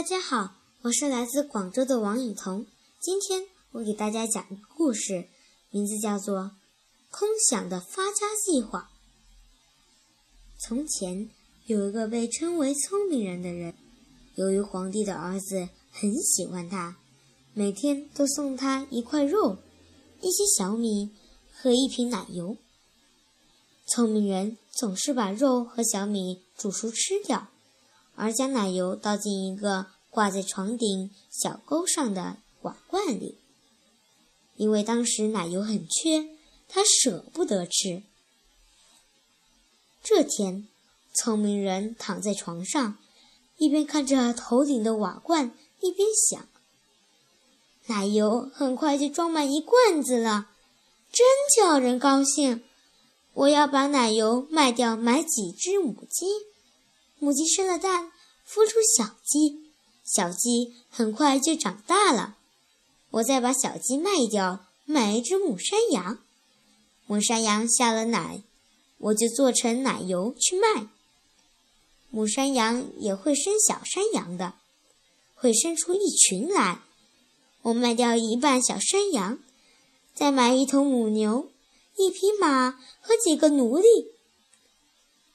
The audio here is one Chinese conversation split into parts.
大家好，我是来自广州的王颖彤。今天我给大家讲一个故事，名字叫做《空想的发家计划》。从前有一个被称为聪明人的人，由于皇帝的儿子很喜欢他，每天都送他一块肉、一些小米和一瓶奶油。聪明人总是把肉和小米煮熟吃掉。而将奶油倒进一个挂在床顶小钩上的瓦罐里，因为当时奶油很缺，他舍不得吃。这天，聪明人躺在床上，一边看着头顶的瓦罐，一边想：奶油很快就装满一罐子了，真叫人高兴！我要把奶油卖掉，买几只母鸡。母鸡生了蛋，孵出小鸡，小鸡很快就长大了。我再把小鸡卖掉，买一只母山羊。母山羊下了奶，我就做成奶油去卖。母山羊也会生小山羊的，会生出一群来。我卖掉一半小山羊，再买一头母牛、一匹马和几个奴隶。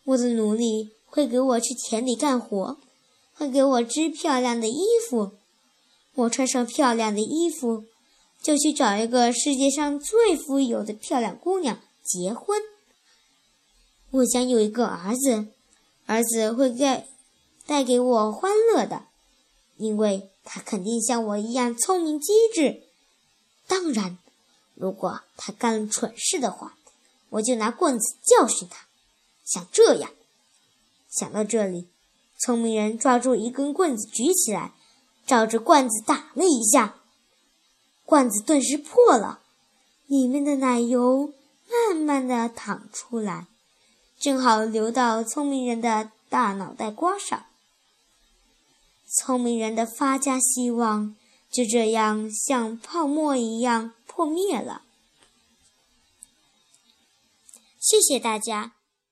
我的奴隶。会给我去田里干活，会给我织漂亮的衣服。我穿上漂亮的衣服，就去找一个世界上最富有的漂亮姑娘结婚。我将有一个儿子，儿子会带带给我欢乐的，因为他肯定像我一样聪明机智。当然，如果他干了蠢事的话，我就拿棍子教训他，像这样。想到这里，聪明人抓住一根棍子举起来，照着罐子打了一下，罐子顿时破了，里面的奶油慢慢的淌出来，正好流到聪明人的大脑袋瓜上。聪明人的发家希望就这样像泡沫一样破灭了。谢谢大家。